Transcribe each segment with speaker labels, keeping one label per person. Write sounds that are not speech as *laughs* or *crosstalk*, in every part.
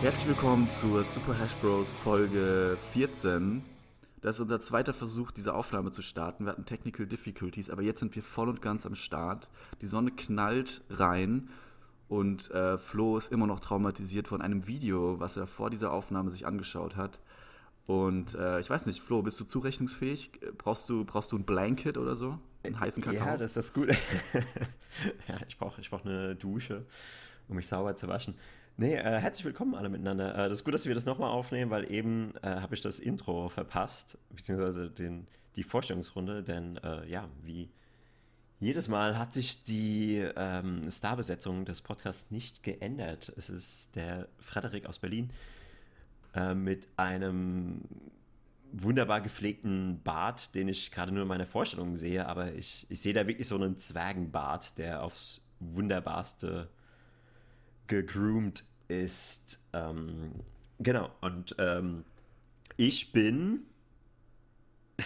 Speaker 1: Herzlich willkommen zur Super Hash Bros Folge 14. Das ist unser zweiter Versuch, diese Aufnahme zu starten. Wir hatten Technical Difficulties, aber jetzt sind wir voll und ganz am Start. Die Sonne knallt rein und äh, Flo ist immer noch traumatisiert von einem Video, was er vor dieser Aufnahme sich angeschaut hat. Und äh, ich weiß nicht, Flo, bist du zurechnungsfähig? Brauchst du, brauchst du ein Blanket oder so? Einen heißen Kakao?
Speaker 2: Ja, das ist gut. *laughs* ja, ich brauche ich brauch eine Dusche, um mich sauber zu waschen. Nee, äh, herzlich willkommen alle miteinander. Äh, das ist gut, dass wir das nochmal aufnehmen, weil eben äh, habe ich das Intro verpasst, beziehungsweise den, die Vorstellungsrunde, denn äh, ja, wie jedes Mal hat sich die ähm, Starbesetzung des Podcasts nicht geändert. Es ist der Frederik aus Berlin äh, mit einem wunderbar gepflegten Bart, den ich gerade nur in meiner Vorstellung sehe, aber ich, ich sehe da wirklich so einen Zwergenbart, der aufs wunderbarste gegroomt ist. Ähm, genau, und ähm, ich bin. *laughs*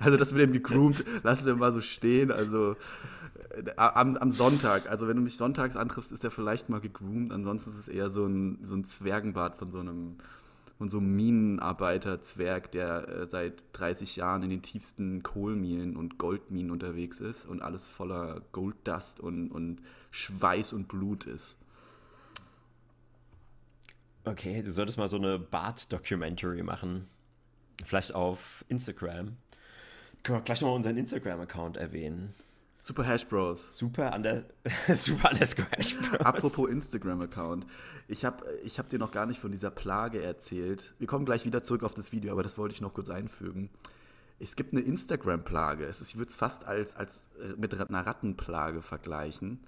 Speaker 1: Also das mit dem gegroomt, lassen wir mal so stehen. Also äh, am, am, Sonntag, also wenn du mich sonntags antriffst, ist er vielleicht mal gegroomt, ansonsten ist es eher so ein, so ein Zwergenbart von so einem von so einem Minenarbeiter-Zwerg, der äh, seit 30 Jahren in den tiefsten Kohlminen und Goldminen unterwegs ist und alles voller Golddust und, und Schweiß und Blut ist.
Speaker 2: Okay, du solltest mal so eine Bart-Documentary machen. Vielleicht auf Instagram. Können wir gleich nochmal unseren Instagram-Account erwähnen.
Speaker 1: Super Hash Bros.
Speaker 2: Super, under, *laughs* super underscore Hash Bros.
Speaker 1: Apropos Instagram-Account. Ich habe ich hab dir noch gar nicht von dieser Plage erzählt. Wir kommen gleich wieder zurück auf das Video, aber das wollte ich noch kurz einfügen. Es gibt eine Instagram-Plage. Ich würde es fast als, als äh, mit einer Rattenplage vergleichen.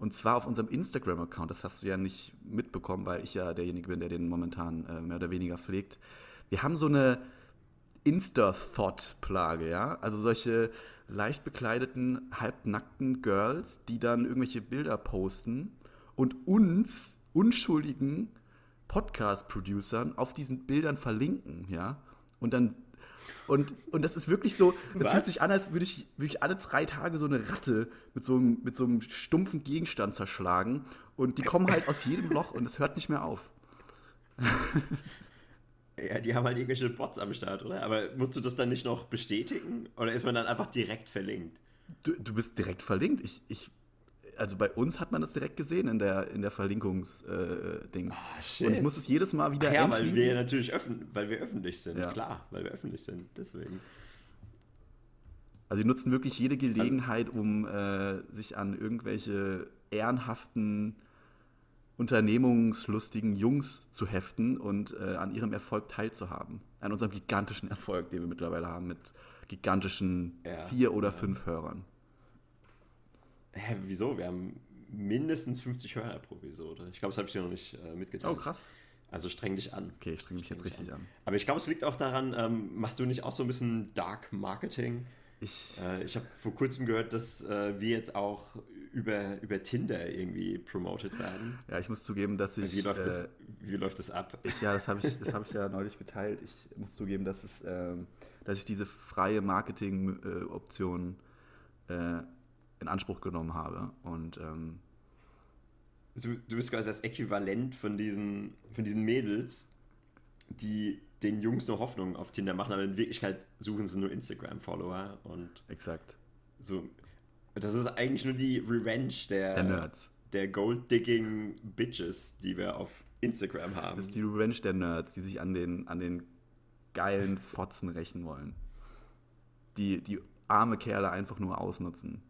Speaker 1: Und zwar auf unserem Instagram-Account. Das hast du ja nicht mitbekommen, weil ich ja derjenige bin, der den momentan äh, mehr oder weniger pflegt. Wir haben so eine Insta-Thought-Plage, ja. Also solche leicht bekleideten, halbnackten Girls, die dann irgendwelche Bilder posten und uns, unschuldigen Podcast-Producern, auf diesen Bildern verlinken, ja. Und dann und, und das ist wirklich so, es fühlt sich an, als würde ich, würde ich alle drei Tage so eine Ratte mit so, einem, mit so einem stumpfen Gegenstand zerschlagen. Und die kommen halt aus jedem Loch und es hört nicht mehr auf.
Speaker 2: Ja, die haben halt irgendwelche Bots am Start, oder? Aber musst du das dann nicht noch bestätigen? Oder ist man dann einfach direkt verlinkt?
Speaker 1: Du, du bist direkt verlinkt. Ich, ich, also bei uns hat man das direkt gesehen in der, in der Verlinkungs-Dings. Äh, oh, und ich muss es jedes Mal wieder
Speaker 2: Ach Ja, weil wir natürlich öffn weil wir öffentlich sind. Ja. Klar, weil wir öffentlich sind. Deswegen.
Speaker 1: Also die nutzen wirklich jede Gelegenheit, um äh, sich an irgendwelche ehrenhaften unternehmungslustigen Jungs zu heften und äh, an ihrem Erfolg teilzuhaben. An unserem gigantischen Erfolg, den wir mittlerweile haben, mit gigantischen ja, vier oder ja. fünf Hörern.
Speaker 2: Hä, wieso? Wir haben mindestens 50 Hörer pro Episode. Ich glaube, das habe ich dir noch nicht äh, mitgeteilt.
Speaker 1: Oh, krass.
Speaker 2: Also streng dich an.
Speaker 1: Okay, ich streng mich streng jetzt richtig an. an.
Speaker 2: Aber ich glaube, es liegt auch daran, ähm, machst du nicht auch so ein bisschen Dark Marketing? Ich, äh, ich habe vor kurzem gehört, dass äh, wir jetzt auch über, über Tinder irgendwie promoted werden.
Speaker 1: Ja, ich muss zugeben, dass ich.
Speaker 2: Wie läuft, das, äh, wie läuft das ab?
Speaker 1: Ich, ja, das habe ich, hab ich ja neulich geteilt. Ich muss zugeben, dass, es, ähm, dass ich diese freie Marketing-Option äh, in Anspruch genommen habe. Und. Ähm,
Speaker 2: du, du bist quasi das Äquivalent von diesen, von diesen Mädels, die den Jungs nur Hoffnung auf Tinder machen, aber in Wirklichkeit suchen sie nur Instagram-Follower und.
Speaker 1: Exakt.
Speaker 2: So, das ist eigentlich nur die Revenge der,
Speaker 1: der Nerds.
Speaker 2: Der Gold-Digging Bitches, die wir auf Instagram haben.
Speaker 1: Das ist die Revenge der Nerds, die sich an den, an den geilen Fotzen rächen wollen. Die, die arme Kerle einfach nur ausnutzen.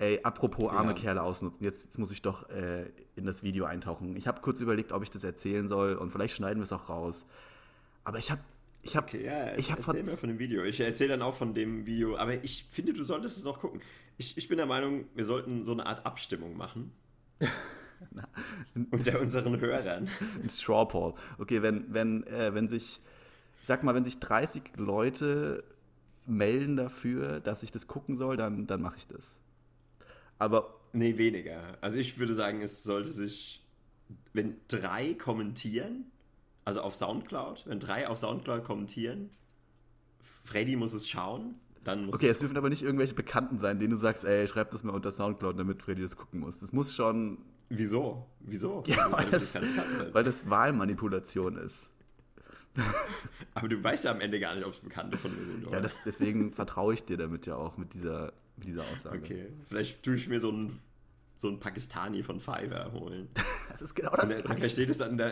Speaker 1: Ey, apropos arme ja. Kerle ausnutzen, jetzt, jetzt muss ich doch äh, in das Video eintauchen. Ich habe kurz überlegt, ob ich das erzählen soll und vielleicht schneiden wir es auch raus. Aber ich habe ich habe
Speaker 2: okay, ja, ich hab erzähl mir von dem Video. Ich erzähle dann auch von dem Video, aber ich finde, du solltest es auch gucken. Ich, ich bin der Meinung, wir sollten so eine Art Abstimmung machen. *laughs* unter unseren Hörern. *laughs*
Speaker 1: Ein Straw Poll. Okay, wenn, wenn, äh, wenn sich, ich sag mal, wenn sich 30 Leute melden dafür, dass ich das gucken soll, dann, dann mache ich das. Aber.
Speaker 2: Nee, weniger. Also ich würde sagen, es sollte sich, wenn drei kommentieren, also auf Soundcloud, wenn drei auf Soundcloud kommentieren, Freddy muss es schauen, dann muss
Speaker 1: Okay, es, dürfen aber nicht irgendwelche Bekannten sein, denen du sagst, ey, schreib das mal unter Soundcloud, damit Freddy das gucken muss. Es muss schon
Speaker 2: Wieso? Wieso?
Speaker 1: Ja, weil das, weil das Wahlmanipulation ist. *laughs*
Speaker 2: Aber du weißt ja am Ende gar nicht, ob es Bekannte von mir sind, oder?
Speaker 1: Ja, das, deswegen vertraue ich dir damit ja auch mit dieser, mit dieser Aussage.
Speaker 2: okay. Vielleicht tue ich mir so einen, so Pakistani von Fiverr holen. *laughs*
Speaker 1: Das ist genau
Speaker 2: Und
Speaker 1: das
Speaker 2: der, dann
Speaker 1: Gleiche.
Speaker 2: versteht es dann da,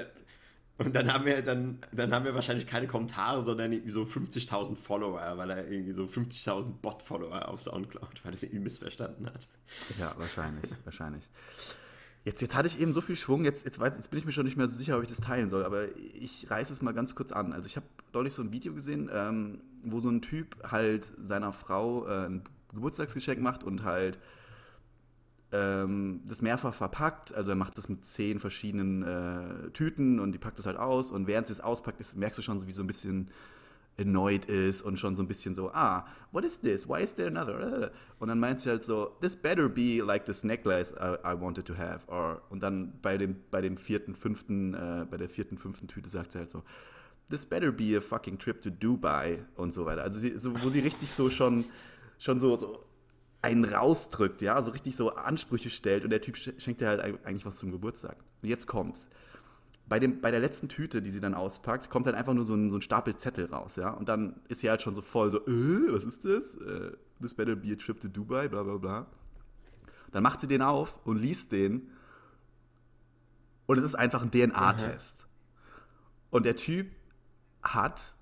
Speaker 2: und dann haben wir dann, dann haben wir wahrscheinlich keine Kommentare, sondern irgendwie so 50.000 Follower, weil er irgendwie so 50.000 Bot-Follower auf Soundcloud, weil er es irgendwie missverstanden hat.
Speaker 1: Ja, wahrscheinlich, wahrscheinlich. Jetzt, jetzt hatte ich eben so viel Schwung, jetzt, jetzt, weiß, jetzt bin ich mir schon nicht mehr so sicher, ob ich das teilen soll, aber ich reiße es mal ganz kurz an. Also ich habe neulich so ein Video gesehen, ähm, wo so ein Typ halt seiner Frau äh, ein Geburtstagsgeschenk macht und halt ähm, das mehrfach verpackt. Also er macht das mit zehn verschiedenen äh, Tüten und die packt es halt aus und während sie es auspackt, ist, merkst du schon so, wie so ein bisschen annoyed ist und schon so ein bisschen so, ah, what is this? Why is there another? Und dann meint sie halt so, this better be like this necklace I, I wanted to have. Or, und dann bei dem, bei dem vierten, fünften, äh, bei der vierten, fünften Tüte sagt sie halt so, this better be a fucking trip to Dubai und so weiter. Also sie, so, wo sie richtig so schon, schon so, so einen rausdrückt, ja, so richtig so Ansprüche stellt und der Typ sch- schenkt dir halt eig- eigentlich was zum Geburtstag. Und jetzt kommt's. Bei, dem, bei der letzten Tüte, die sie dann auspackt, kommt dann einfach nur so ein, so ein Stapel Zettel raus, ja. Und dann ist sie halt schon so voll so, äh, was ist das? Äh, this better be a trip to Dubai, bla bla bla. Dann macht sie den auf und liest den. Und es ist einfach ein DNA-Test. Und der Typ hat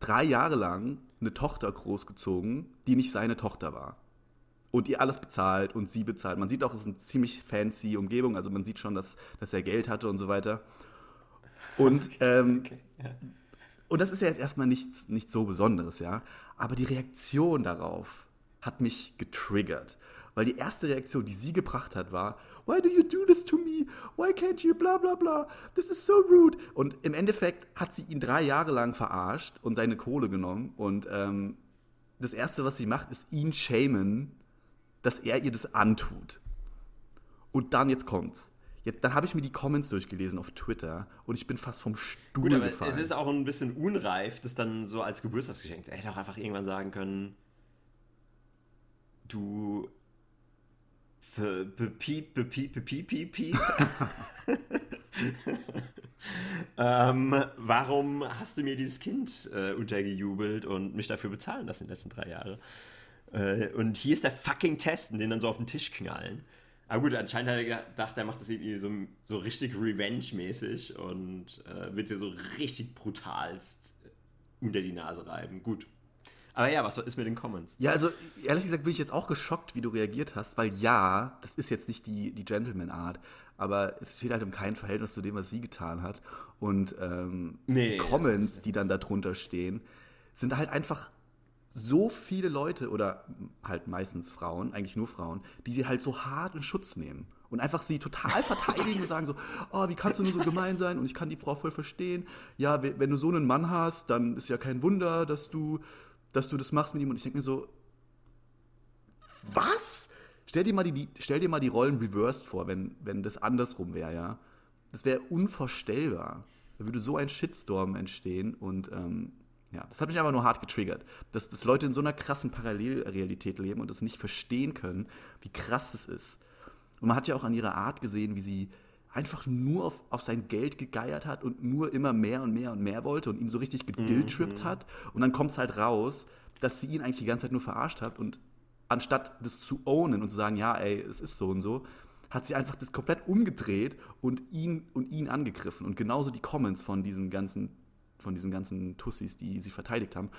Speaker 1: drei Jahre lang eine Tochter großgezogen, die nicht seine Tochter war. Und ihr alles bezahlt und sie bezahlt. Man sieht auch, es ist eine ziemlich fancy Umgebung, also man sieht schon, dass, dass er Geld hatte und so weiter. Und, *laughs* ähm, und das ist ja jetzt erstmal nichts, nichts so Besonderes, ja. Aber die Reaktion darauf hat mich getriggert. Weil die erste Reaktion, die sie gebracht hat, war, Why do you do this to me? Why can't you bla bla bla? This is so rude. Und im Endeffekt hat sie ihn drei Jahre lang verarscht und seine Kohle genommen. Und ähm, das Erste, was sie macht, ist ihn shamen, dass er ihr das antut. Und dann, jetzt kommt's. Jetzt, dann habe ich mir die Comments durchgelesen auf Twitter und ich bin fast vom Stuhl
Speaker 2: Gut, aber
Speaker 1: gefallen.
Speaker 2: es ist auch ein bisschen unreif, das dann so als Geburtstagsgeschenk. Er hätte auch einfach irgendwann sagen können, du für bepiep, bepiep, bepiep, bepiep, piep. *laughs* ähm, warum hast du mir dieses Kind äh, untergejubelt und mich dafür bezahlen lassen in den letzten drei Jahren? Äh, und hier ist der fucking Test und den dann so auf den Tisch knallen. Aber gut, anscheinend hat er gedacht, er macht das irgendwie so, so richtig Revenge-mäßig und äh, wird sie so richtig brutalst unter die Nase reiben. Gut. Aber ja, was ist mit den Comments?
Speaker 1: Ja, also ehrlich gesagt bin ich jetzt auch geschockt, wie du reagiert hast, weil ja, das ist jetzt nicht die, die Gentleman-Art, aber es steht halt im kein Verhältnis zu dem, was sie getan hat. Und ähm,
Speaker 2: Nee,
Speaker 1: die Comments, die dann darunter stehen, sind halt einfach so viele Leute oder halt meistens Frauen, eigentlich nur Frauen, die sie halt so hart in Schutz nehmen und einfach sie total *laughs* verteidigen und sagen so, oh, wie kannst du nur so gemein sein und ich kann die Frau voll verstehen. Ja, we- wenn du so einen Mann hast, dann ist ja kein Wunder, dass du, dass du das machst mit ihm und ich denke mir so, was? Stell dir mal die, stell dir mal die Rollen reversed vor, wenn, wenn das andersrum wäre, ja. Das wäre unvorstellbar. Da würde so ein Shitstorm entstehen und ähm, ja, das hat mich einfach nur hart getriggert. Dass, dass Leute in so einer krassen Parallelrealität leben und das nicht verstehen können, wie krass das ist. Und man hat ja auch an ihrer Art gesehen, wie sie einfach nur auf, auf sein Geld gegeiert hat und nur immer mehr und mehr und mehr wollte und ihn so richtig gedilltrippt hat. Und dann kommt es halt raus, dass sie ihn eigentlich die ganze Zeit nur verarscht hat und anstatt das zu ownen und zu sagen, ja, ey, es ist so und so, hat sie einfach das komplett umgedreht und ihn und ihn angegriffen. Und genauso die Comments von diesen ganzen, von diesen ganzen Tussis, die sie verteidigt haben.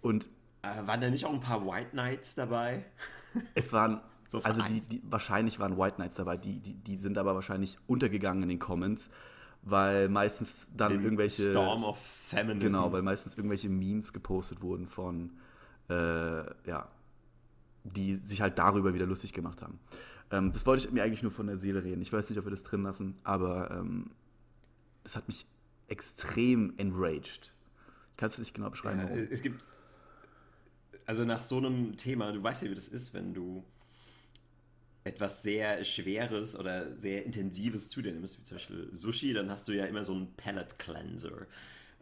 Speaker 1: Und
Speaker 2: Äh, waren da nicht auch ein paar White Knights dabei?
Speaker 1: es waren,
Speaker 2: So
Speaker 1: also die, die, wahrscheinlich waren White Knights dabei, die, die, die sind aber wahrscheinlich untergegangen in den Comments, weil meistens dann
Speaker 2: Den
Speaker 1: irgendwelche.
Speaker 2: Storm of Feminism.
Speaker 1: Genau, weil meistens irgendwelche Memes gepostet wurden von, äh, ja, die sich halt darüber wieder lustig gemacht haben. Ähm, das wollte ich mir eigentlich nur von der Seele reden. Ich weiß nicht, ob wir das drin lassen, aber ähm, das hat mich extrem enraged. Kannst du nicht genau beschreiben,
Speaker 2: Ja,
Speaker 1: warum?
Speaker 2: es gibt. Also nach so einem Thema, du weißt ja, wie das ist, wenn du etwas sehr Schweres oder sehr Intensives zu dir nimmst, wie zum Beispiel Sushi, dann hast du ja immer so einen Palate Cleanser.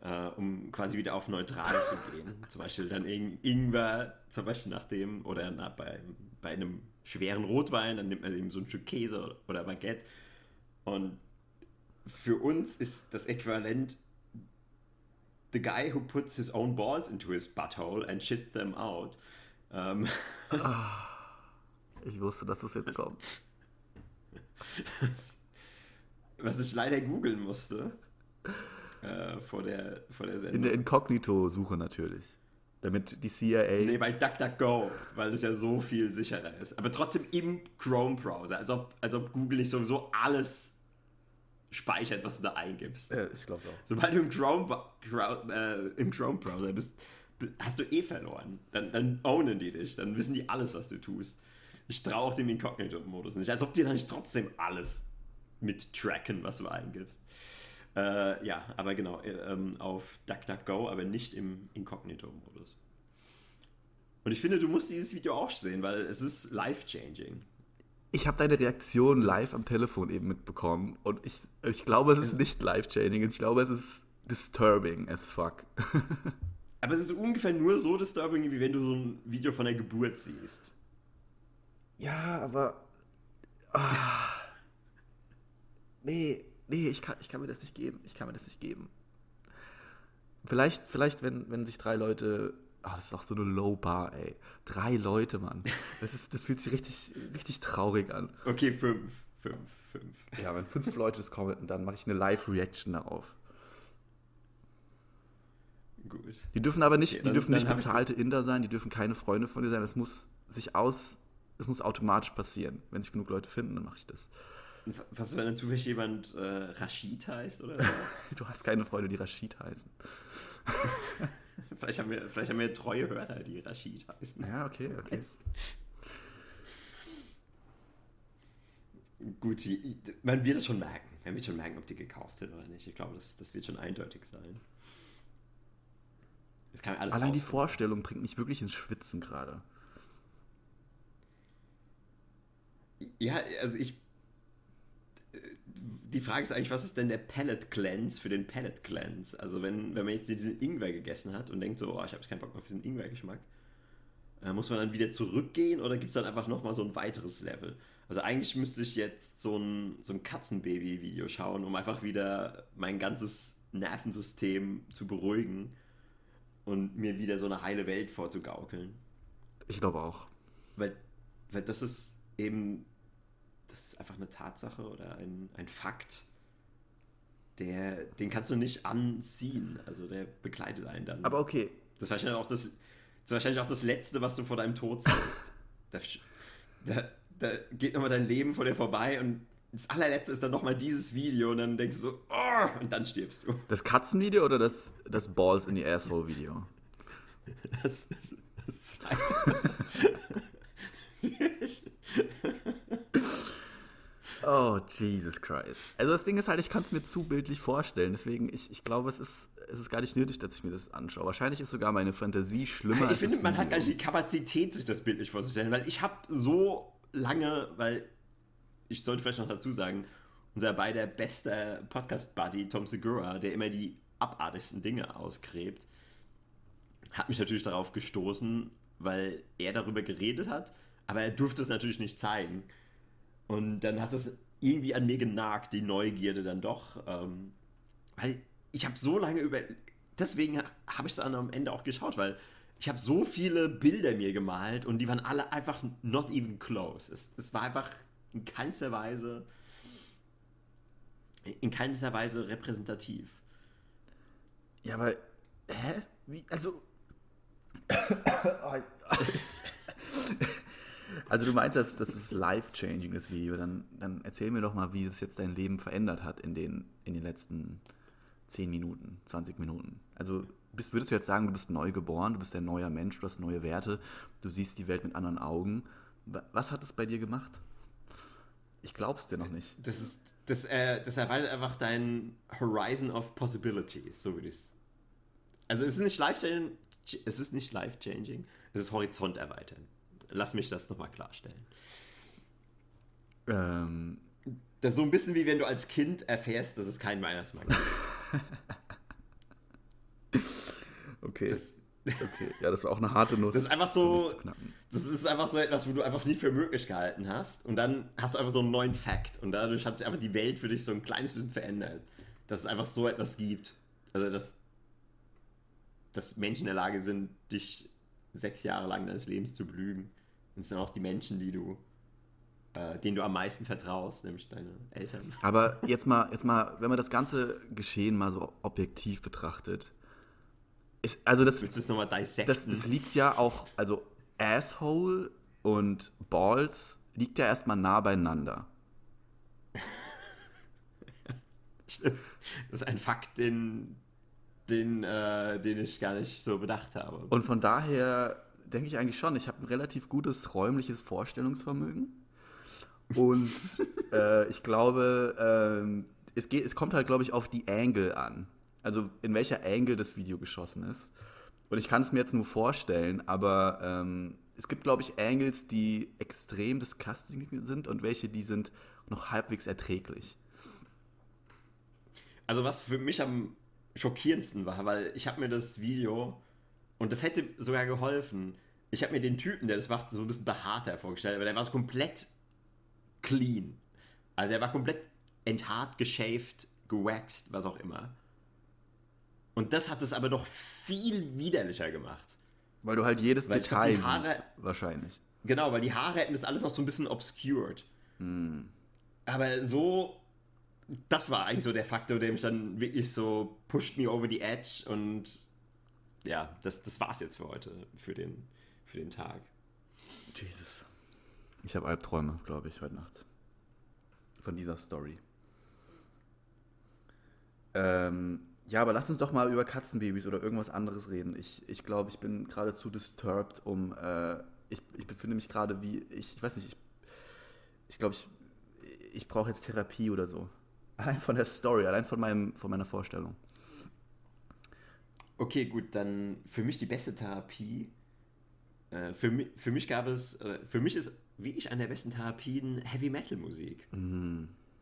Speaker 2: äh, um quasi wieder auf neutral zu gehen. *laughs* zum Beispiel dann In Ingwer, zum Beispiel nach dem, oder na, bei, bei einem schweren Rotwein, dann nimmt man eben so ein Stück Käse oder Baguette. Und für uns ist das Äquivalent the guy who puts his own balls into his butthole and shit them out. Ähm, *laughs*
Speaker 1: ich wusste, dass es jetzt kommt. *laughs*
Speaker 2: Was ich leider googeln musste äh, vor, der, vor der Sendung.
Speaker 1: In der Inkognito-Suche natürlich. Damit die CIA.
Speaker 2: Nee, bei DuckDuckGo, weil es ja so viel sicherer ist. Aber trotzdem im Chrome-Browser, als ob, als ob Google nicht sowieso alles speichert, was du da eingibst.
Speaker 1: Ja, ich glaube auch.
Speaker 2: Sobald du im Chrome, äh, im Chrome Browser bist, hast du eh verloren. Dann, dann ownen die dich, dann wissen die alles, was du tust. Ich traue auch dem Inkognito-Modus nicht, als ob die dann nicht trotzdem alles mit tracken, was du eingibst. Äh, ja, aber genau, äh, ähm, auf DuckDuckGo, aber nicht im Inkognito-Modus. Und ich finde, du musst dieses Video auch sehen, weil es ist life-changing.
Speaker 1: Ich habe deine Reaktion live am Telefon eben mitbekommen und ich, ich glaube, es ist nicht life-changing, ich glaube, es ist disturbing as fuck. *laughs*
Speaker 2: aber es ist ungefähr nur so disturbing, wie wenn du so ein Video von der Geburt siehst.
Speaker 1: Ja, aber. Ah, nee, nee, ich kann, ich kann mir das nicht geben. Ich kann mir das nicht geben. Vielleicht, vielleicht wenn, wenn sich drei Leute. Ah, das ist auch so eine Low Bar, ey. Drei Leute, Mann. Das, ist, das fühlt sich richtig, richtig traurig an.
Speaker 2: Okay, fünf. Fünf, fünf.
Speaker 1: Ja, wenn fünf Leute das commenten, dann mache ich eine Live-Reaction darauf. Gut. Die dürfen aber nicht, okay, die dürfen nicht bezahlte Inder sein, die dürfen keine Freunde von dir sein. Das muss sich aus, das muss automatisch passieren. Wenn sich genug Leute finden, dann mache ich das.
Speaker 2: Was, wenn dann zufällig jemand äh, Rashid heißt oder so? *laughs*
Speaker 1: du hast keine Freunde, die Rashid heißen. *laughs*
Speaker 2: vielleicht, haben wir, vielleicht haben wir treue Hörer, die Rashid heißen.
Speaker 1: Ja, okay, okay. *laughs*
Speaker 2: Gut, man wird es schon merken. Man wird schon merken, ob die gekauft sind oder nicht. Ich glaube, das, das wird schon eindeutig sein.
Speaker 1: Allein die Vorstellung bringt mich wirklich ins Schwitzen gerade.
Speaker 2: Ja, also ich die Frage ist eigentlich, was ist denn der Palette Cleanse für den Palette Cleanse? Also wenn, wenn man jetzt diesen Ingwer gegessen hat und denkt so, oh, ich habe jetzt keinen Bock auf diesen Ingwer-Geschmack, äh, muss man dann wieder zurückgehen oder gibt es dann einfach nochmal so ein weiteres Level? Also eigentlich müsste ich jetzt so ein, so ein Katzenbaby-Video schauen, um einfach wieder mein ganzes Nervensystem zu beruhigen und mir wieder so eine heile Welt vorzugaukeln.
Speaker 1: Ich glaube auch.
Speaker 2: Weil, weil das ist eben das ist einfach eine Tatsache oder ein, ein Fakt, der, den kannst du nicht anziehen. Also der begleitet einen dann.
Speaker 1: Aber okay.
Speaker 2: Das ist wahrscheinlich auch das, das, wahrscheinlich auch das Letzte, was du vor deinem Tod siehst. da, da, da geht nochmal dein Leben vor dir vorbei und das allerletzte ist dann nochmal dieses Video und dann denkst du so, oh, und dann stirbst du.
Speaker 1: Das Katzenvideo oder das, das Balls in the Asshole Video?
Speaker 2: Das, das, das zweite. *laughs* *laughs*
Speaker 1: Oh, Jesus Christ. Also das Ding ist halt, ich kann es mir zu bildlich vorstellen. Deswegen, ich, ich glaube, es ist, es ist gar nicht nötig, dass ich mir das anschaue. Wahrscheinlich ist sogar meine Fantasie schlimmer.
Speaker 2: Ich finde, man hat gar nicht die Kapazität, sich das bildlich vorzustellen. Weil ich habe so lange, weil ich sollte vielleicht noch dazu sagen, unser beider bester Podcast-Buddy Tom Segura, der immer die abartigsten Dinge ausgräbt, hat mich natürlich darauf gestoßen, weil er darüber geredet hat, aber er durfte es natürlich nicht zeigen. Und dann hat das irgendwie an mir genagt, die Neugierde dann doch. Ähm, weil ich habe so lange über. Deswegen habe ich es dann am Ende auch geschaut, weil ich habe so viele Bilder mir gemalt und die waren alle einfach not even close. Es, es war einfach in keinster Weise. In keinster Weise repräsentativ.
Speaker 1: Ja, aber. Hä? Wie? Also. Also du meinst, dass das ist life-changing, das Video. Dann, dann erzähl mir doch mal, wie es jetzt dein Leben verändert hat in den, in den letzten 10 Minuten, 20 Minuten. Also bist, würdest du jetzt sagen, du bist neu geboren, du bist ein neuer Mensch, du hast neue Werte, du siehst die Welt mit anderen Augen. Was hat es bei dir gemacht? Ich glaub's dir noch nicht.
Speaker 2: Das, ist, das, äh, das erweitert einfach dein Horizon of Possibilities, so würde ich es. Also es ist nicht life-changing, es ist nicht life-changing, es ist Horizont erweitern. Lass mich das nochmal klarstellen.
Speaker 1: Ähm.
Speaker 2: Das ist so ein bisschen wie wenn du als Kind erfährst, dass es keinen Weihnachtsmann gibt. *laughs*
Speaker 1: Okay.
Speaker 2: Das,
Speaker 1: okay. Ja, das war auch eine harte Nuss.
Speaker 2: Das ist einfach so- das ist einfach so etwas, wo du einfach nie für möglich gehalten hast. Und dann hast du einfach so einen neuen Fakt. Und dadurch hat sich einfach die Welt für dich so ein kleines bisschen verändert. Dass es einfach so etwas gibt. Also, dass, dass Menschen in der Lage sind, dich sechs Jahre lang deines Lebens zu belügen. Und es sind auch die Menschen, die du, äh, denen du am meisten vertraust, nämlich deine Eltern.
Speaker 1: Aber jetzt mal, jetzt mal, wenn man das ganze Geschehen mal so objektiv betrachtet, ist, also das,
Speaker 2: Willst du es nochmal dissecten?
Speaker 1: das, das liegt ja auch, also Asshole und Balls liegt ja erstmal nah beieinander. *laughs*
Speaker 2: Stimmt. Das ist ein Fakt, den, den, äh, den ich gar nicht so bedacht habe.
Speaker 1: Und von daher denke ich eigentlich schon, ich habe ein relativ gutes räumliches Vorstellungsvermögen. Und *laughs* äh, ich glaube, ähm, es, geht, es kommt halt, glaube ich, auf die Angle an. Also in welcher Angle das Video geschossen ist. Und ich kann es mir jetzt nur vorstellen, aber ähm, es gibt, glaube ich, Angles, die extrem disgusting sind und welche, die sind noch halbwegs erträglich.
Speaker 2: Also was für mich am schockierendsten war, weil ich habe mir das Video, und das hätte sogar geholfen, ich habe mir den Typen, der das macht, so ein bisschen behaarter vorgestellt, aber der war so komplett clean. Also der war komplett enthaart, geshaved, gewaxt, was auch immer. Und das hat es aber doch viel widerlicher gemacht.
Speaker 1: Weil du halt jedes
Speaker 2: Weil glaub,
Speaker 1: Detail
Speaker 2: die Haare-
Speaker 1: siehst, wahrscheinlich.
Speaker 2: Genau, weil die Haare hätten das alles noch so ein bisschen obscured. Aber so, das war eigentlich so der Faktor, der mich dann wirklich so pushed me over the edge und ja, das, das war's jetzt für heute, für den, für den Tag.
Speaker 1: Jesus. Ich habe Albträume, glaube ich, heute Nacht. Von dieser Story. Ähm, ja, aber lass uns doch mal über Katzenbabys oder irgendwas anderes reden. Ich, ich glaube, ich bin gerade zu disturbed, um. Äh, ich, ich befinde mich gerade wie. Ich, ich weiß nicht, ich, ich glaube, ich, ich brauche jetzt Therapie oder so. Allein von der Story, allein von, meinem, von meiner Vorstellung.
Speaker 2: Okay, gut, dann für mich die beste Therapie. Äh, für, mi für mich gab es, äh, für mich ist wirklich eine der besten Therapien Heavy Metal Musik.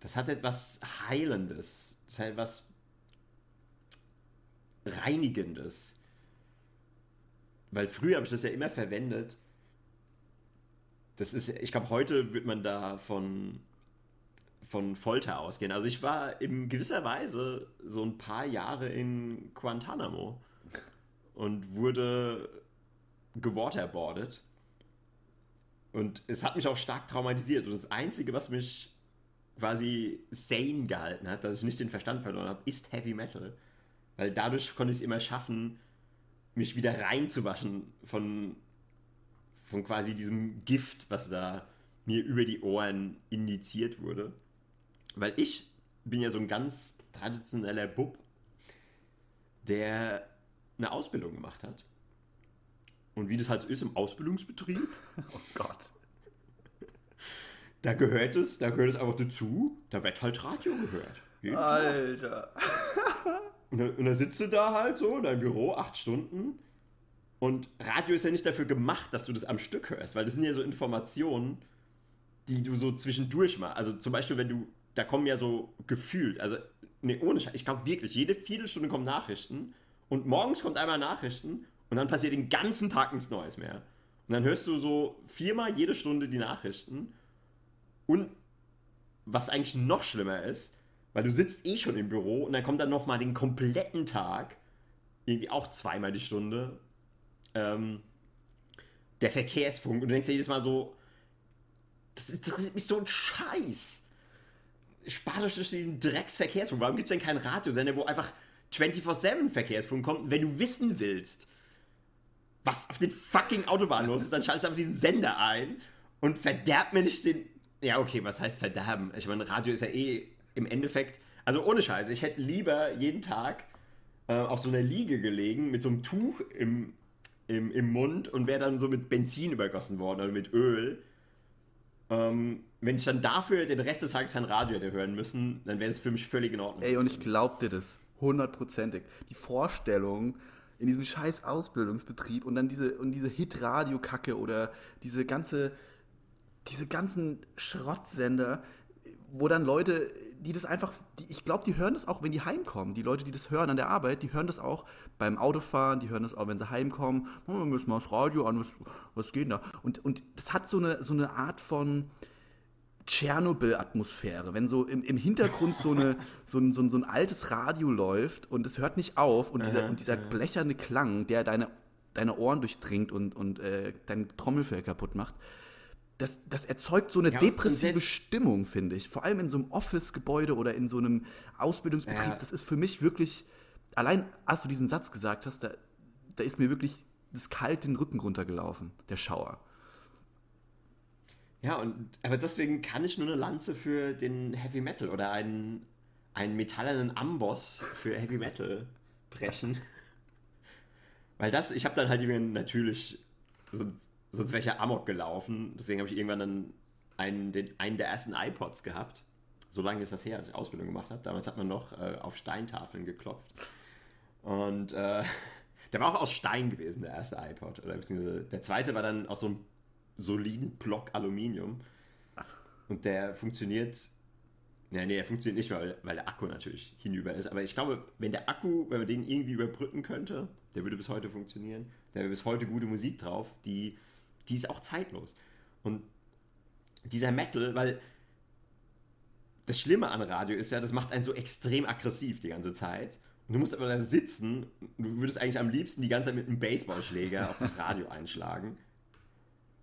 Speaker 2: Das hat etwas Heilendes. Das hat etwas Reinigendes. Weil früher habe ich das ja immer verwendet. Das ist, ich glaube, heute wird man da von, von Folter ausgehen. Also ich war in gewisser Weise so ein paar Jahre in Guantanamo und wurde gewaterboardet. Und es hat mich auch stark traumatisiert. Und das Einzige, was mich quasi sane gehalten hat, dass ich nicht den Verstand verloren habe, ist Heavy Metal. Weil dadurch konnte ich es immer schaffen, mich wieder reinzuwaschen von, von quasi diesem Gift, was da mir über die Ohren indiziert wurde. Weil ich bin ja so ein ganz traditioneller Bub, der eine Ausbildung gemacht hat. Und wie das halt so ist im Ausbildungsbetrieb, *laughs*
Speaker 1: Oh Gott.
Speaker 2: da gehört es, da gehört es einfach dazu, da wird halt Radio gehört. Jeden.
Speaker 1: Alter.
Speaker 2: Und dann, und dann sitzt du da halt so in deinem Büro acht Stunden und Radio ist ja nicht dafür gemacht, dass du das am Stück hörst, weil das sind ja so Informationen, die du so zwischendurch machst. Also zum Beispiel, wenn du, da kommen ja so gefühlt, also nee, ohne Scheiß, ich glaube wirklich, jede Viertelstunde kommen Nachrichten und morgens kommt einmal Nachrichten und dann passiert den ganzen Tag nichts Neues mehr. Und dann hörst du so viermal jede Stunde die Nachrichten und was eigentlich noch schlimmer ist, weil du sitzt eh schon im Büro und dann kommt dann nochmal den kompletten Tag, irgendwie auch zweimal die Stunde, ähm, der Verkehrsfunk und du denkst dir jedes Mal so, das interessiert mich so ein Scheiß. Spart euch durch diesen Drecksverkehrsfunk. Warum gibt es denn keinen Radiosender, wo einfach 24-7 Verkehrsfunk kommt? Wenn du wissen willst, was auf den fucking Autobahnen los ist, dann schaltest du auf diesen Sender ein und verderb mir nicht den. Ja, okay, was heißt verderben? Ich meine, Radio ist ja eh im Endeffekt. Also ohne Scheiße, ich hätte lieber jeden Tag äh, auf so einer Liege gelegen mit so einem Tuch im, im, im Mund und wäre dann so mit Benzin übergossen worden oder mit Öl. Ähm, wenn ich dann dafür den Rest des Tages kein Radio hätte hören müssen, dann wäre das für mich völlig in Ordnung.
Speaker 1: Ey, und ich glaub dir das. Hundertprozentig. Die Vorstellung in diesem scheiß Ausbildungsbetrieb und dann diese, und diese Hit-Radio-Kacke oder diese ganze, diese ganzen Schrottsender, wo dann Leute, die das einfach, die, ich glaube, die hören das auch, wenn die heimkommen. Die Leute, die das hören an der Arbeit, die hören das auch beim Autofahren, die hören das auch, wenn sie heimkommen. Oh, müssen wir das Radio an, was, was geht da? Und, und das hat so eine, so eine Art von Tschernobyl-Atmosphäre, wenn so im, im Hintergrund so, eine, *laughs* so, ein, so, ein, so ein altes Radio läuft und es hört nicht auf und dieser, und dieser blecherne Klang, der deine, deine Ohren durchdringt und, und äh, dein Trommelfell kaputt macht das, das erzeugt so eine ja, depressive Stimmung, finde ich. Vor allem in so einem Office-Gebäude oder in so einem Ausbildungsbetrieb. Ja. Das ist für mich wirklich, allein als du diesen Satz gesagt hast, da, da ist mir wirklich das kalt den Rücken runtergelaufen, der Schauer.
Speaker 2: Ja, und aber deswegen kann ich nur eine Lanze für den Heavy Metal oder einen, einen metallenen Amboss für Heavy Metal brechen. *laughs* Weil das, ich habe dann halt natürlich so sonst wäre ich ja Amok gelaufen. Deswegen habe ich irgendwann dann einen, den, einen der ersten iPods gehabt. So lange ist das her, als ich Ausbildung gemacht habe. Damals hat man noch äh, auf Steintafeln geklopft. Und äh, *laughs* der war auch aus Stein gewesen, der erste iPod. Oder beziehungsweise der zweite war dann aus so einem soliden Block Aluminium. Und der funktioniert. Ja, nee, er funktioniert nicht, weil, weil der Akku natürlich hinüber ist. Aber ich glaube, wenn der Akku, wenn man den irgendwie überbrücken könnte, der würde bis heute funktionieren. Der wäre bis heute gute Musik drauf, die die ist auch zeitlos. Und dieser Metal, weil das Schlimme an Radio ist ja, das macht einen so extrem aggressiv die ganze Zeit. Und du musst aber da sitzen, du würdest eigentlich am liebsten die ganze Zeit mit einem Baseballschläger auf das Radio einschlagen.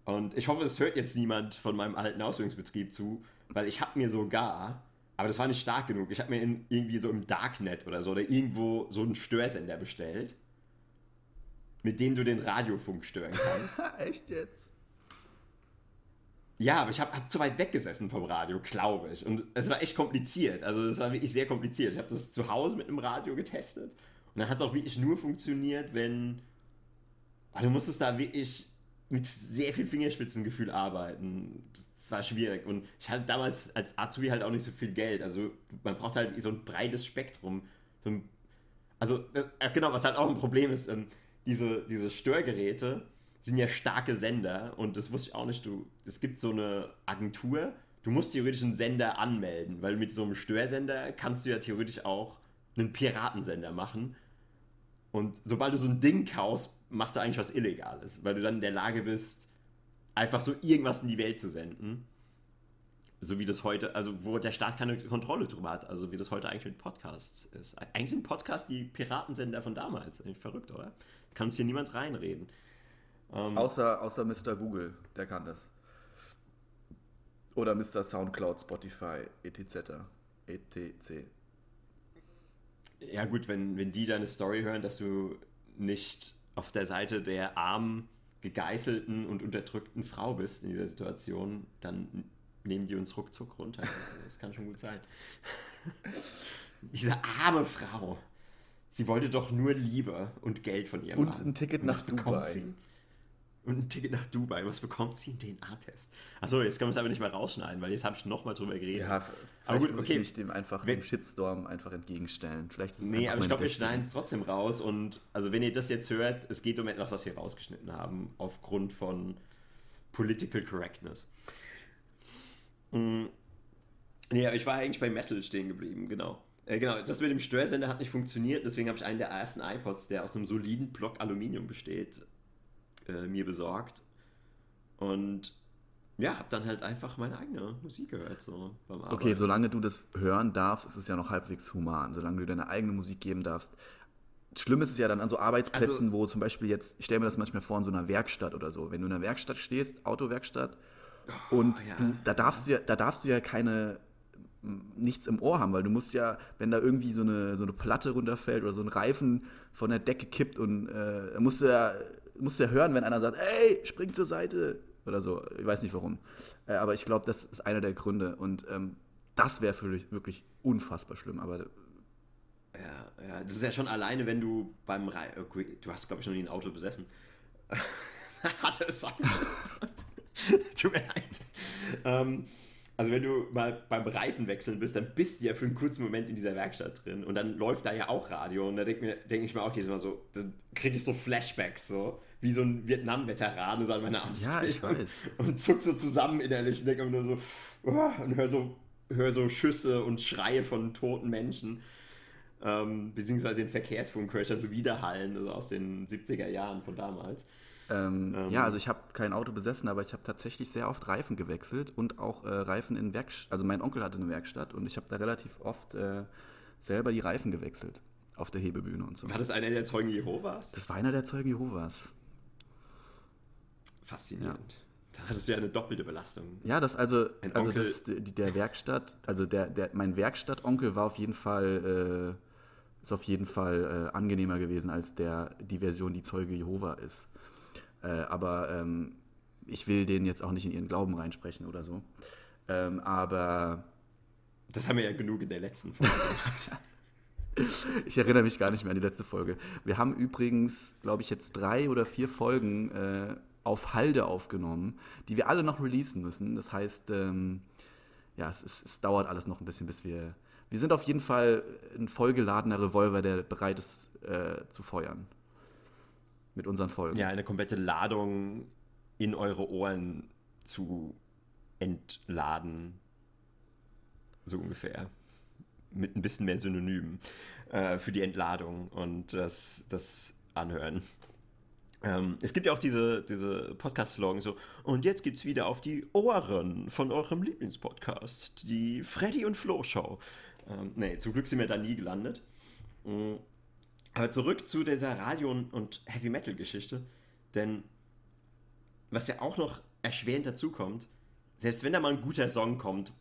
Speaker 2: Und ich hoffe, es hört jetzt niemand von meinem alten Ausbildungsbetrieb zu, weil ich habe mir sogar, aber das war nicht stark genug, ich habe mir in, irgendwie so im Darknet oder so oder irgendwo so einen Störsender bestellt mit dem du den Radiofunk stören kannst. *laughs*
Speaker 1: Echt jetzt?
Speaker 2: Ja, aber ich habe hab zu weit weggesessen vom Radio, glaube ich. Und es war echt kompliziert. Also es war wirklich sehr kompliziert. Ich habe das zu Hause mit einem Radio getestet. Und dann hat es auch wirklich nur funktioniert, wenn... Oh, du musstest da wirklich mit sehr viel Fingerspitzengefühl arbeiten. Das war schwierig. Und ich hatte damals als Azubi halt auch nicht so viel Geld. Also man braucht halt so ein breites Spektrum. So ein, also genau, was halt auch ein Problem ist. Ähm, diese, diese Störgeräte sind ja starke Sender und das wusste ich auch nicht. Du, es gibt so eine Agentur, du musst theoretisch einen Sender anmelden, weil mit so einem Störsender kannst du ja theoretisch auch einen Piratensender machen. Und sobald du so ein Ding kaufst, machst du eigentlich was Illegales, weil du dann in der Lage bist, einfach so irgendwas in die Welt zu senden. So wie das heute, also wo der Staat keine Kontrolle drüber hat, also wie das heute eigentlich mit Podcasts ist. Eigentlich sind Podcasts die Piratensender von damals. Verrückt, oder? Kann uns hier niemand reinreden.
Speaker 1: Ähm, außer, außer Mr. Google, der kann das. Oder Mr. Soundcloud, Spotify, etc. etc.
Speaker 2: Ja, gut, wenn, wenn die deine Story hören, dass du nicht auf der Seite der armen, gegeißelten und unterdrückten Frau bist in dieser Situation, dann nehmen die uns ruckzuck runter. Das kann schon gut sein. *laughs* Diese arme Frau. Sie wollte doch nur Liebe und Geld von ihrem
Speaker 1: Und Mann. ein Ticket nach Dubai.
Speaker 2: Sie? Und ein Ticket nach Dubai. Was bekommt sie? Ein DNA-Test. Achso, jetzt können wir es aber nicht mal rausschneiden, weil jetzt habe ich nochmal drüber geredet.
Speaker 1: Ja, aber gut, muss okay. ich mich dem einfach wenn, dem Shitstorm einfach entgegenstellen. Vielleicht ist es
Speaker 2: Nee, aber ich glaube, wir schneiden es trotzdem raus. Und also wenn ihr das jetzt hört, es geht um etwas, was wir rausgeschnitten haben, aufgrund von Political Correctness. Mhm. Ja, ich war eigentlich bei Metal stehen geblieben, genau. Äh, genau, das mit dem Störsender hat nicht funktioniert, deswegen habe ich einen der ersten iPods, der aus einem soliden Block Aluminium besteht, äh, mir besorgt. Und ja, habe dann halt einfach meine eigene Musik gehört, so
Speaker 1: beim Arbeiten. Okay, solange du das hören darfst, ist es ja noch halbwegs human. Solange du deine eigene Musik geben darfst. Schlimm ist es ja dann an so Arbeitsplätzen, also, wo zum Beispiel jetzt, ich stelle mir das manchmal vor in so einer Werkstatt oder so. Wenn du in einer Werkstatt stehst, Autowerkstatt, und oh, ja. du, da, darfst du ja, da darfst du ja keine nichts im Ohr haben, weil du musst ja, wenn da irgendwie so eine, so eine Platte runterfällt oder so ein Reifen von der Decke kippt und äh, musst du ja, musst du ja hören, wenn einer sagt, ey, spring zur Seite oder so. Ich weiß nicht warum. Äh, aber ich glaube, das ist einer der Gründe und ähm, das wäre wirklich unfassbar schlimm, aber
Speaker 2: ja, ja, das ist ja schon alleine, wenn du beim Re okay, du hast glaube ich noch nie ein Auto besessen. *laughs* Hat er es *laughs* Tut mir leid. Ähm, also wenn du mal beim Reifenwechseln bist, dann bist du ja für einen kurzen Moment in dieser Werkstatt drin und dann läuft da ja auch Radio und da denke denk ich mir auch jedes Mal so, dann kriege ich so Flashbacks so, wie so ein Vietnam-Veteran so an meiner
Speaker 1: Ausbildung. Ja, ich weiß. *laughs*
Speaker 2: Und zuck so zusammen innerlich und denke mir nur so, oh, und höre so höre so Schüsse und Schreie von toten Menschen. Ähm, beziehungsweise in Verkehrsfunk höre ich dann so Widerhallen also aus den 70er Jahren von damals.
Speaker 1: Ähm, ähm, ja, also ich habe kein Auto besessen, aber ich habe tatsächlich sehr oft Reifen gewechselt und auch äh, Reifen in Werkstatt. Also mein Onkel hatte eine Werkstatt und ich habe da relativ oft äh, selber die Reifen gewechselt auf der Hebebühne und so.
Speaker 2: War das einer der Zeugen Jehovas?
Speaker 1: Das war einer der Zeugen Jehovas.
Speaker 2: Faszinierend. Ja. Da hattest du ja eine doppelte Belastung.
Speaker 1: Ja, das also, also das, der Werkstatt, also der, der, mein Werkstattonkel war auf jeden Fall, äh, ist auf jeden Fall äh, angenehmer gewesen als der, die Version, die Zeuge Jehova ist. Äh, aber ähm, ich will denen jetzt auch nicht in ihren Glauben reinsprechen oder so. Ähm, aber.
Speaker 2: Das haben wir ja genug in der letzten Folge *laughs* gemacht.
Speaker 1: Ich erinnere mich gar nicht mehr an die letzte Folge. Wir haben übrigens, glaube ich, jetzt drei oder vier Folgen äh, auf Halde aufgenommen, die wir alle noch releasen müssen. Das heißt, ähm, ja, es, es, es, dauert alles noch ein bisschen, bis wir. Wir sind auf jeden Fall ein vollgeladener Revolver, der bereit ist äh, zu feuern. Mit unseren Folgen.
Speaker 2: Ja, eine komplette Ladung in eure Ohren zu entladen. So ungefähr mit ein bisschen mehr Synonymen äh, für die Entladung und das, das Anhören. Ähm, es gibt ja auch diese, diese Podcast-Slogan so, und jetzt gibt es wieder auf die Ohren von eurem Lieblingspodcast, die Freddy und Flo Show. Ähm, nee, zum Glück sind wir da nie gelandet. Aber zurück zu dieser Radio- und Heavy Metal-Geschichte, denn was ja auch noch erschwerend dazu kommt, selbst wenn da mal ein guter Song kommt,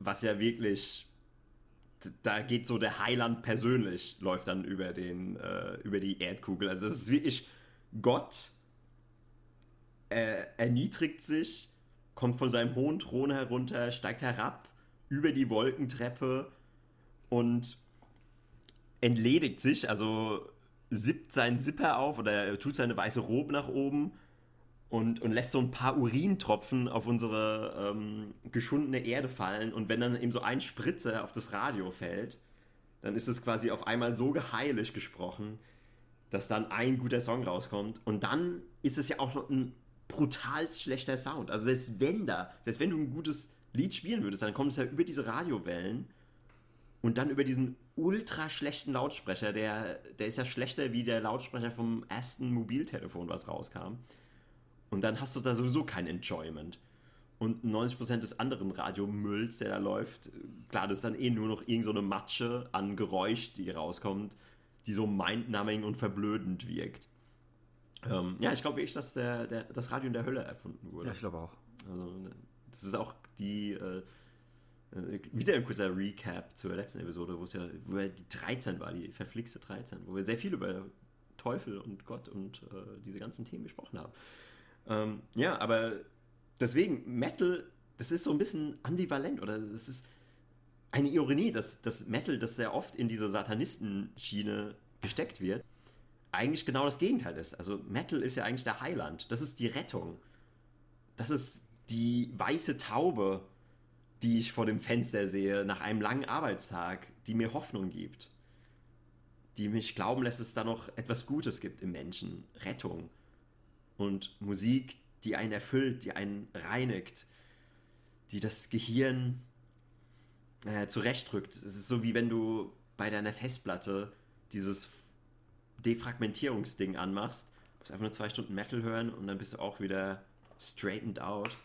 Speaker 2: was ja wirklich da geht so der Heiland persönlich, läuft dann über, den, äh, über die Erdkugel. Also das ist wirklich Gott äh, erniedrigt sich, kommt von seinem hohen Thron herunter, steigt herab über die Wolkentreppe und entledigt sich, also sippt seinen Zipper auf oder tut seine weiße Robe nach oben und, und lässt so ein paar Urintropfen auf unsere ähm, geschundene Erde fallen. Und wenn dann eben so ein Spritzer auf das Radio fällt, dann ist es quasi auf einmal so geheilig gesprochen, dass dann ein guter Song rauskommt. Und dann ist es ja auch noch ein brutal schlechter Sound. Also selbst wenn da, selbst wenn du ein gutes Lied spielen würdest, dann kommt es ja über diese Radiowellen und dann über diesen ultra schlechten Lautsprecher, der, der ist ja schlechter wie der Lautsprecher vom ersten Mobiltelefon, was rauskam. Und dann hast du da sowieso kein Enjoyment. Und 90% des anderen Radiomülls, der da läuft, klar, das ist dann eh nur noch irgendeine so Matsche an Geräusch, die rauskommt, die so mindnumbing und verblödend wirkt. Ähm, ja, ich glaube wirklich, dass der, der, das Radio in der Hölle erfunden wurde.
Speaker 1: Ja, ich glaube auch.
Speaker 2: Also, das ist auch die, äh, äh wieder ein kurzer Recap zur letzten Episode, wo es ja, wo ja die 13 war, die verflixte 13, wo wir sehr viel über Teufel und Gott und äh, diese ganzen Themen gesprochen haben. Ähm, ja, aber deswegen, Metal, das ist so ein bisschen ambivalent oder es ist eine Ironie, dass das Metal, das sehr oft in diese Satanistenschiene gesteckt wird, eigentlich genau das Gegenteil ist. Also Metal ist ja eigentlich der Heiland, das ist die Rettung. Das ist die weiße Taube, die ich vor dem Fenster sehe nach einem langen Arbeitstag, die mir Hoffnung gibt. Die mich glauben lässt, dass es da noch etwas Gutes gibt im Menschen. Rettung und Musik, die einen erfüllt, die einen reinigt, die das Gehirn äh, zurechtdrückt. Es ist so wie wenn du bei deiner Festplatte dieses Defragmentierungsding anmachst, musst einfach nur zwei Stunden Metal hören und dann bist du auch wieder straightened out.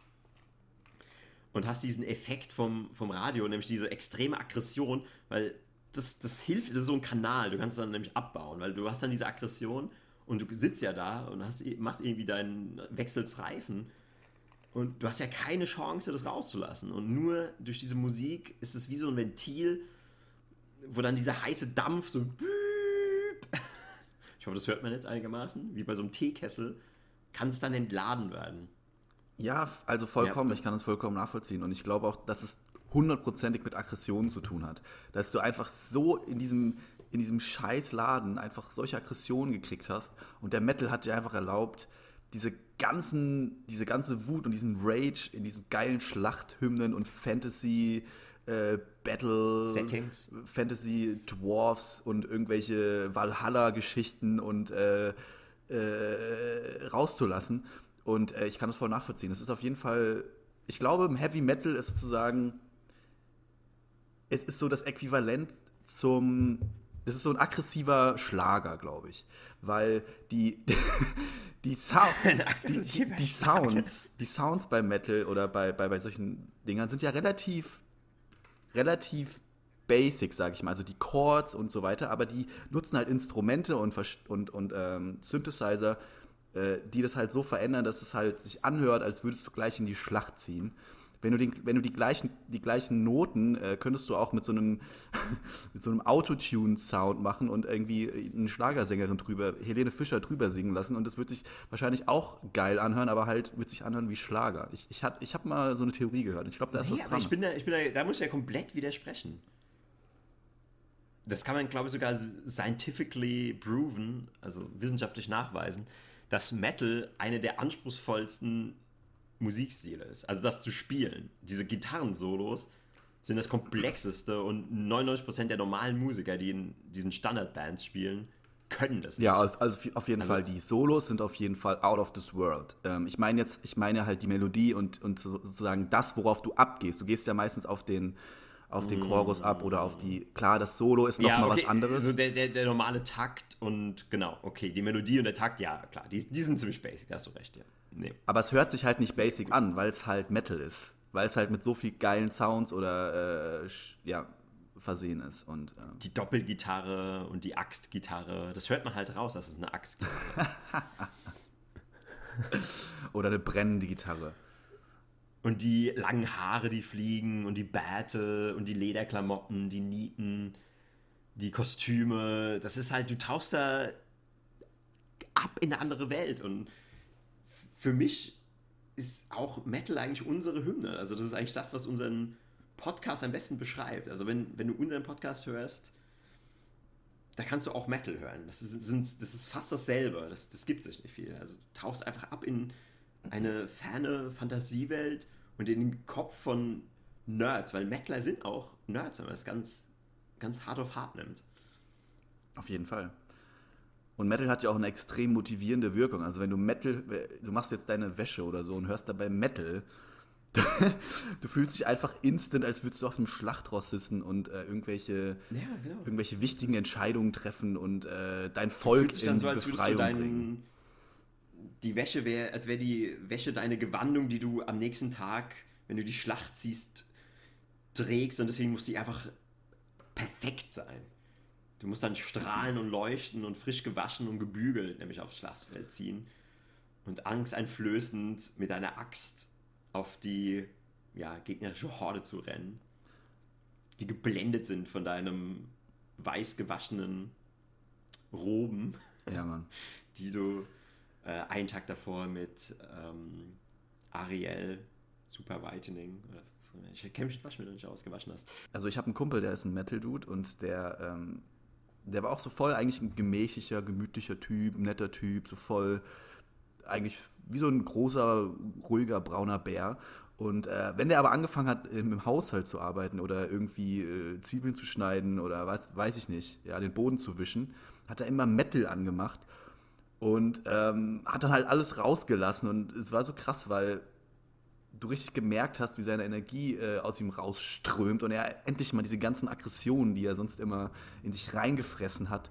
Speaker 2: Und hast diesen Effekt vom, vom Radio, nämlich diese extreme Aggression, weil das, das hilft, das ist so ein Kanal, du kannst dann nämlich abbauen, weil du hast dann diese Aggression und du sitzt ja da und hast, machst irgendwie deinen Wechselsreifen und du hast ja keine Chance, das rauszulassen. Und nur durch diese Musik ist es wie so ein Ventil, wo dann dieser heiße Dampf so. Ich hoffe, das hört man jetzt einigermaßen. Wie bei so einem Teekessel kann es dann entladen werden.
Speaker 1: Ja, also vollkommen. Ja. Ich kann es vollkommen nachvollziehen. Und ich glaube auch, dass es hundertprozentig mit Aggressionen zu tun hat. Dass du einfach so in diesem in diesem scheiß Laden einfach solche Aggressionen gekriegt hast. Und der Metal hat dir einfach erlaubt, diese ganzen, diese ganze Wut und diesen Rage in diesen geilen Schlachthymnen und Fantasy äh, Battle
Speaker 2: Settings,
Speaker 1: Fantasy Dwarfs und irgendwelche Valhalla-Geschichten und äh, äh, rauszulassen. Und äh, ich kann das voll nachvollziehen. Es ist auf jeden Fall, ich glaube, im Heavy Metal ist sozusagen es ist so das Äquivalent zum. Es ist so ein aggressiver Schlager, glaube ich. Weil die, *laughs* *laughs* die, die, die, die, Sounds, die Sounds bei Metal oder bei, bei, bei solchen Dingern sind ja relativ, relativ basic, sage ich mal. Also die Chords und so weiter, aber die nutzen halt Instrumente und, und, und ähm, Synthesizer, äh, die das halt so verändern, dass es halt sich anhört, als würdest du gleich in die Schlacht ziehen wenn du, den, wenn du die, gleichen, die gleichen Noten äh, könntest du auch mit so einem, *laughs* mit so einem Autotune-Sound machen und irgendwie eine Schlagersängerin drüber, Helene Fischer drüber singen lassen und das wird sich wahrscheinlich auch geil anhören, aber halt wird sich anhören wie Schlager. Ich, ich, ich habe mal so eine Theorie gehört. Ich glaube, da ist nee, was dran.
Speaker 2: Ich bin da, ich bin da, da muss ich ja komplett widersprechen. Das kann man, glaube ich, sogar scientifically proven, also wissenschaftlich nachweisen, dass Metal eine der anspruchsvollsten Musikstil ist. Also das zu spielen. Diese Gitarrensolos sind das komplexeste und 99% der normalen Musiker, die in diesen Standardbands spielen, können das
Speaker 1: nicht. Ja, also auf jeden also, Fall, die Solos sind auf jeden Fall out of this world. Ähm, ich meine jetzt, ich meine halt die Melodie und, und sozusagen das, worauf du abgehst. Du gehst ja meistens auf den, auf den Chorus ab oder auf die. Klar, das Solo ist nochmal ja, okay. was anderes.
Speaker 2: Also der, der, der, normale Takt und genau, okay, die Melodie und der Takt, ja, klar, die, die sind ziemlich basic, da hast du recht, ja.
Speaker 1: Nee. Aber es hört sich halt nicht basic an, weil es halt Metal ist. Weil es halt mit so viel geilen Sounds oder äh, ja, versehen ist. Und, ähm
Speaker 2: die Doppelgitarre und die Axtgitarre, das hört man halt raus, das ist eine Axtgitarre. *laughs*
Speaker 1: oder eine brennende Gitarre.
Speaker 2: Und die langen Haare, die fliegen und die Bärte und die Lederklamotten, die Nieten, die Kostüme, das ist halt, du tauchst da ab in eine andere Welt und für mich ist auch Metal eigentlich unsere Hymne. Also das ist eigentlich das, was unseren Podcast am besten beschreibt. Also wenn, wenn du unseren Podcast hörst, da kannst du auch Metal hören. Das ist, sind, das ist fast dasselbe. Das, das gibt sich nicht viel. Also du tauchst einfach ab in eine ferne Fantasiewelt und in den Kopf von Nerds, weil Metaler sind auch Nerds, wenn man es ganz, ganz hart auf hart nimmt.
Speaker 1: Auf jeden Fall. Und Metal hat ja auch eine extrem motivierende Wirkung. Also wenn du Metal, du machst jetzt deine Wäsche oder so und hörst dabei Metal, *laughs* du fühlst dich einfach instant, als würdest du auf einem Schlachtross sitzen und äh, irgendwelche, ja, genau. irgendwelche wichtigen Entscheidungen treffen und äh, dein Volk in so, Befreiung deinen, bringen.
Speaker 2: Die Wäsche wäre, als wäre die Wäsche deine Gewandung, die du am nächsten Tag, wenn du die Schlacht ziehst, trägst und deswegen muss die einfach perfekt sein. Du musst dann strahlen und leuchten und frisch gewaschen und gebügelt, nämlich aufs Schlachtfeld ziehen und angsteinflößend mit einer Axt auf die ja, gegnerische Horde zu rennen, die geblendet sind von deinem weiß gewaschenen Roben,
Speaker 1: ja, Mann.
Speaker 2: die du äh, einen Tag davor mit ähm, Ariel Super Whitening ich kenne mich Waschmittel nicht ausgewaschen hast.
Speaker 1: Also ich habe einen Kumpel, der ist ein Metal-Dude und der ähm, der war auch so voll eigentlich ein gemächlicher, gemütlicher Typ, netter Typ, so voll eigentlich wie so ein großer, ruhiger, brauner Bär. Und äh, wenn der aber angefangen hat, im Haushalt zu arbeiten oder irgendwie äh, Zwiebeln zu schneiden oder was, weiß ich nicht, ja, den Boden zu wischen, hat er immer Metal angemacht und ähm, hat dann halt alles rausgelassen. Und es war so krass, weil du richtig gemerkt hast, wie seine Energie äh, aus ihm rausströmt und er endlich mal diese ganzen Aggressionen, die er sonst immer in sich reingefressen hat,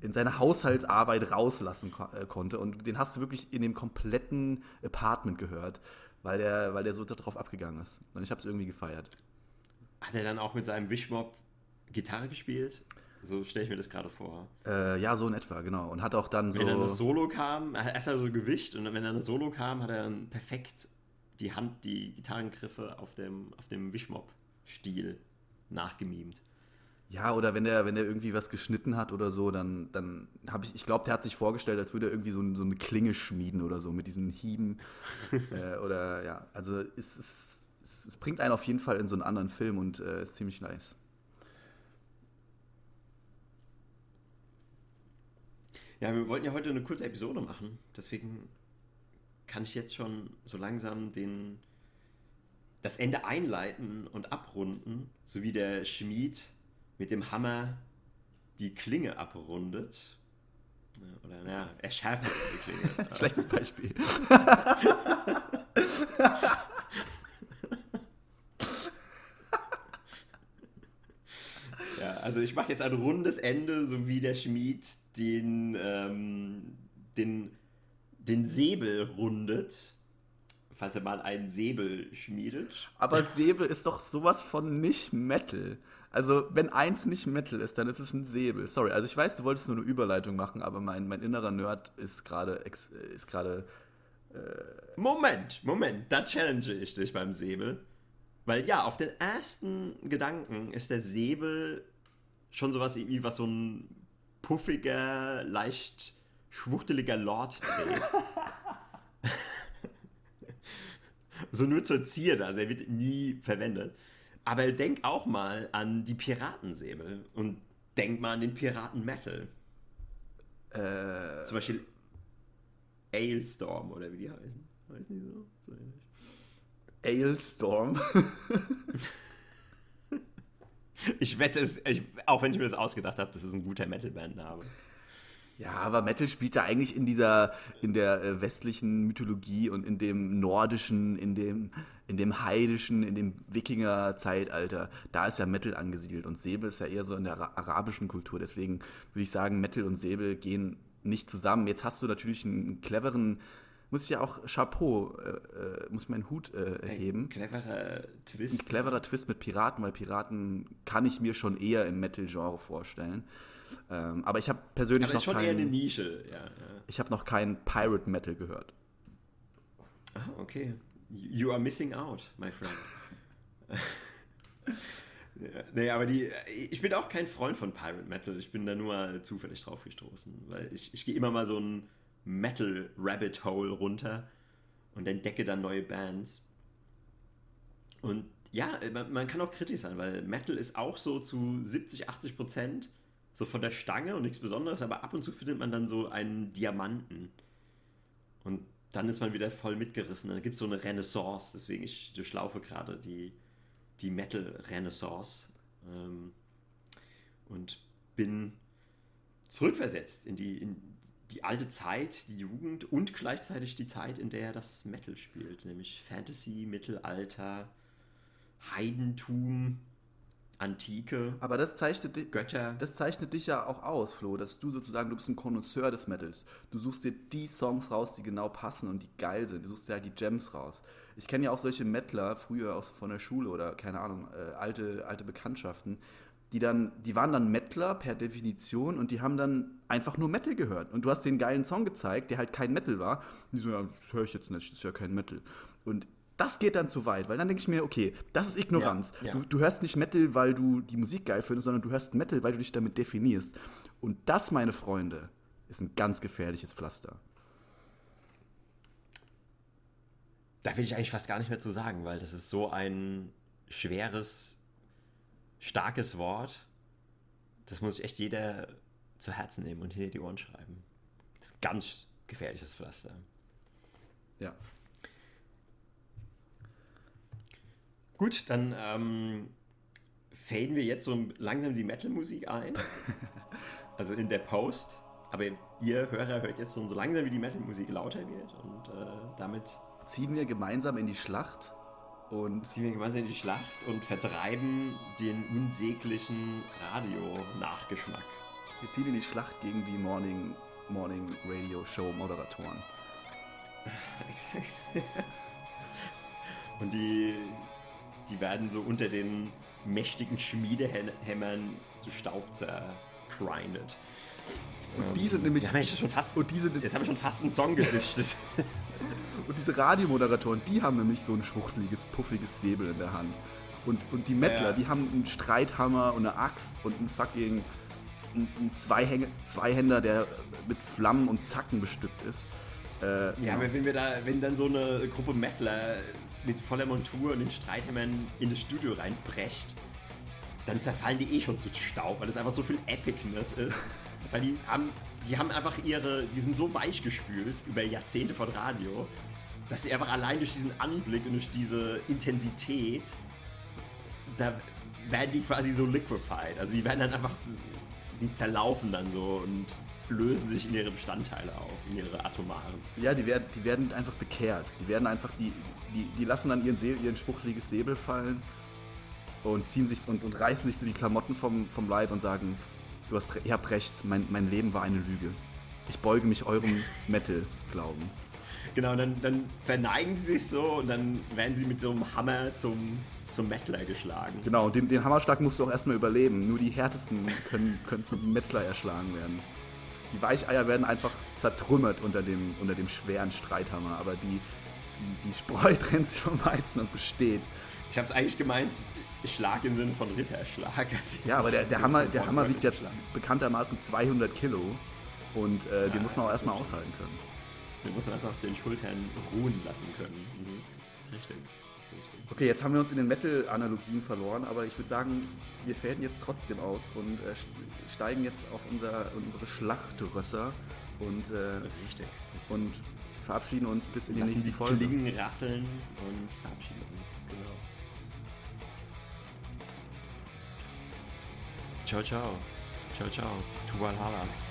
Speaker 1: in seine Haushaltsarbeit rauslassen ko äh, konnte. Und den hast du wirklich in dem kompletten Apartment gehört, weil der, weil der so darauf abgegangen ist. Und ich habe es irgendwie gefeiert.
Speaker 2: Hat er dann auch mit seinem Wishmob Gitarre gespielt? So stelle ich mir das gerade vor.
Speaker 1: Äh, ja, so in etwa, genau. Und hat auch dann
Speaker 2: so. Wenn dann das Solo kam, erst hat er so Gewicht und wenn dann das Solo kam, hat er dann perfekt die Hand, die Gitarrengriffe auf dem, auf dem Wishmob-Stil nachgemimt.
Speaker 1: Ja, oder wenn der, wenn der irgendwie was geschnitten hat oder so, dann, dann habe ich, ich glaube, der hat sich vorgestellt, als würde er irgendwie so, so eine Klinge schmieden oder so mit diesen Hieben. *laughs* äh, oder ja, also es, es, es, bringt einen auf jeden Fall in so einen anderen Film und äh, ist ziemlich nice.
Speaker 2: Ja, wir wollten ja heute eine kurze Episode machen, deswegen kann ich jetzt schon so langsam den, das Ende einleiten und abrunden, so wie der Schmied mit dem Hammer die Klinge abrundet. Oder naja, er schärft die Klinge. *laughs*
Speaker 1: Schlechtes Beispiel. *laughs*
Speaker 2: Also ich mache jetzt ein rundes Ende, so wie der Schmied den, ähm, den, den Säbel rundet. Falls er mal einen Säbel schmiedet.
Speaker 1: Aber Säbel ist doch sowas von nicht Metal. Also, wenn eins nicht Metal ist, dann ist es ein Säbel. Sorry, also ich weiß, du wolltest nur eine Überleitung machen, aber mein, mein innerer Nerd ist gerade ist gerade.
Speaker 2: Äh Moment, Moment, da challenge ich dich beim Säbel. Weil ja, auf den ersten Gedanken ist der Säbel schon sowas wie was so ein puffiger, leicht schwuchteliger Lord trägt. *laughs* so nur zur Zierde, also er wird nie verwendet. Aber denk auch mal an die Piratensäbel und denk mal an den Piraten-Metal. Äh, Zum Beispiel Ailstorm oder wie die heißen. Weiß nicht so. so
Speaker 1: Ailstorm? *laughs*
Speaker 2: ich wette es, ich, auch wenn ich mir das ausgedacht habe, das ist ein guter Metal-Band-Name.
Speaker 1: Ja, aber Metal spielt da eigentlich in dieser, in der äh, westlichen Mythologie und in dem nordischen, in dem, in dem heidischen, in dem Wikinger-Zeitalter. Da ist ja Metal angesiedelt und Säbel ist ja eher so in der arabischen Kultur. Deswegen würde ich sagen, Metal und Säbel gehen nicht zusammen. Jetzt hast du natürlich einen cleveren, muss ich ja auch Chapeau, äh, äh muss meinen Hut äh, erheben. Ein
Speaker 2: cleverer Twist.
Speaker 1: Ein cleverer Twist mit Piraten, weil Piraten kann ich mir schon eher im Metal-Genre vorstellen. Ähm, aber ich habe persönlich aber
Speaker 2: noch schon kein, eher eine Nische, ja. ja.
Speaker 1: Ich habe noch kein Pirate Metal gehört.
Speaker 2: Ah, okay. You are missing out, my friend. *laughs* nee, aber die, ich bin auch kein Freund von Pirate Metal. Ich bin da nur mal zufällig drauf gestoßen, weil ich, ich gehe immer mal so ein Metal Rabbit Hole runter und entdecke dann neue Bands. Und ja, man, kann auch kritisch sein, weil Metal ist auch so zu 70, 80 Prozent so von der Stange und nichts Besonderes, aber ab und zu findet man dann so einen Diamanten. Und dann ist man wieder voll mitgerissen. Dann gibt es so eine Renaissance, deswegen ich durchlaufe gerade die, die Metal-Renaissance ähm, und bin zurückversetzt in die, in die alte Zeit, die Jugend und gleichzeitig die Zeit, in der das Metal spielt, nämlich Fantasy, Mittelalter, Heidentum, Antike.
Speaker 1: Aber das zeichnet, dich, Götter. das zeichnet dich ja auch aus, Flo, dass du sozusagen, du bist ein Konnoisseur des Metals. Du suchst dir die Songs raus, die genau passen und die geil sind. Du suchst dir halt die Gems raus. Ich kenne ja auch solche Metaler, früher auch von der Schule oder keine Ahnung, äh, alte, alte Bekanntschaften, die dann, die waren dann Metaler per Definition und die haben dann einfach nur Metal gehört. Und du hast den geilen Song gezeigt, der halt kein Metal war. Und die so, ja, das höre ich jetzt nicht, das ist ja kein Metal. Und das geht dann zu weit, weil dann denke ich mir, okay, das ist Ignoranz. Ja, ja. Du, du, hörst nicht Metal, weil du die Musik geil findest, sondern du hörst Metal, weil du dich damit definierst. Und das, meine Freunde, ist ein ganz gefährliches Pflaster.
Speaker 2: Da will ich eigentlich fast gar nicht mehr zu sagen, weil das ist so ein schweres, starkes Wort. Das muss sich echt jeder zu Herzen nehmen und hinter die Ohren schreiben. Das ist ein ganz gefährliches Pflaster.
Speaker 1: Ja.
Speaker 2: Gut, dann ähm, faden wir jetzt so langsam die Metal-Musik ein. *laughs* also in der Post. Aber ihr Hörer hört jetzt so langsam, wie die Metal-Musik lauter wird. Und äh, damit
Speaker 1: ziehen wir gemeinsam in die Schlacht.
Speaker 2: Und ziehen wir gemeinsam in die Schlacht und vertreiben den unsäglichen Radio-Nachgeschmack.
Speaker 1: Wir ziehen in die Schlacht gegen die Morning, Morning Radio Show Moderatoren. *laughs*
Speaker 2: Exakt. und die, die werden so unter den mächtigen Schmiedehämmern zu Staub zergrindet.
Speaker 1: Und die sind nämlich.
Speaker 2: Ja, schon fast, und diese, jetzt habe ich schon fast einen Song gedichtet. *laughs*
Speaker 1: und diese Radiomoderatoren, die haben nämlich so ein schwuchteliges, puffiges Säbel in der Hand. Und, und die Mettler, ja. die haben einen Streithammer und eine Axt und einen fucking einen Zweihänder, der mit Flammen und Zacken bestückt ist.
Speaker 2: Äh, ja, ja, aber wenn wir da, wenn dann so eine Gruppe Mettler mit voller Montur und den Streithämmern in das Studio reinbrecht, dann zerfallen die eh schon zu Staub, weil das einfach so viel Epicness ist. weil die haben, die haben einfach ihre, die sind so weich gespült über Jahrzehnte von Radio, dass sie einfach allein durch diesen Anblick und durch diese Intensität, da werden die quasi so liquefied. Also die werden dann einfach, die zerlaufen dann so und lösen sich in ihre Bestandteile auf, in ihre atomaren.
Speaker 1: Ja, die werden, die werden einfach bekehrt. Die werden einfach, die, die, die lassen dann ihren, See, ihren schwuchteliges Säbel fallen und ziehen sich und, und reißen sich so die Klamotten vom, vom Leib und sagen, du hast, ihr habt recht, mein, mein Leben war eine Lüge. Ich beuge mich eurem Metal-Glauben.
Speaker 2: Genau, dann, dann verneigen sie sich so und dann werden sie mit so einem Hammer zum, zum Mettler geschlagen.
Speaker 1: Genau, den, den Hammerschlag musst du auch erstmal überleben. Nur die härtesten können, können zum Mettler erschlagen werden. Die Weicheier werden einfach zertrümmert unter dem, unter dem schweren Streithammer, aber die, die, die Spreu *laughs* trennt sich vom Weizen und besteht.
Speaker 2: Ich habe es eigentlich gemeint, Schlag im Sinne von Ritterschlag. *laughs* Also
Speaker 1: ja, aber der, der Hammer, der Hammer wiegt ja bekanntermaßen 200 Kilo und äh, ja, den muss man auch erstmal aushalten können.
Speaker 2: Den muss man erst auf den Schultern ruhen lassen können. Mhm. Richtig.
Speaker 1: Okay, jetzt haben wir uns in den Metal-Analogien verloren, aber ich würde sagen, wir fäden jetzt trotzdem aus und äh, steigen jetzt auf unser, unsere Schlachtrösser und, äh,
Speaker 2: Richtig.
Speaker 1: und verabschieden uns bis in die nächste
Speaker 2: die
Speaker 1: Folge.
Speaker 2: Klingen rasseln und verabschieden uns. Genau. Ciao, ciao. Ciao, ciao. Tu Valhalla.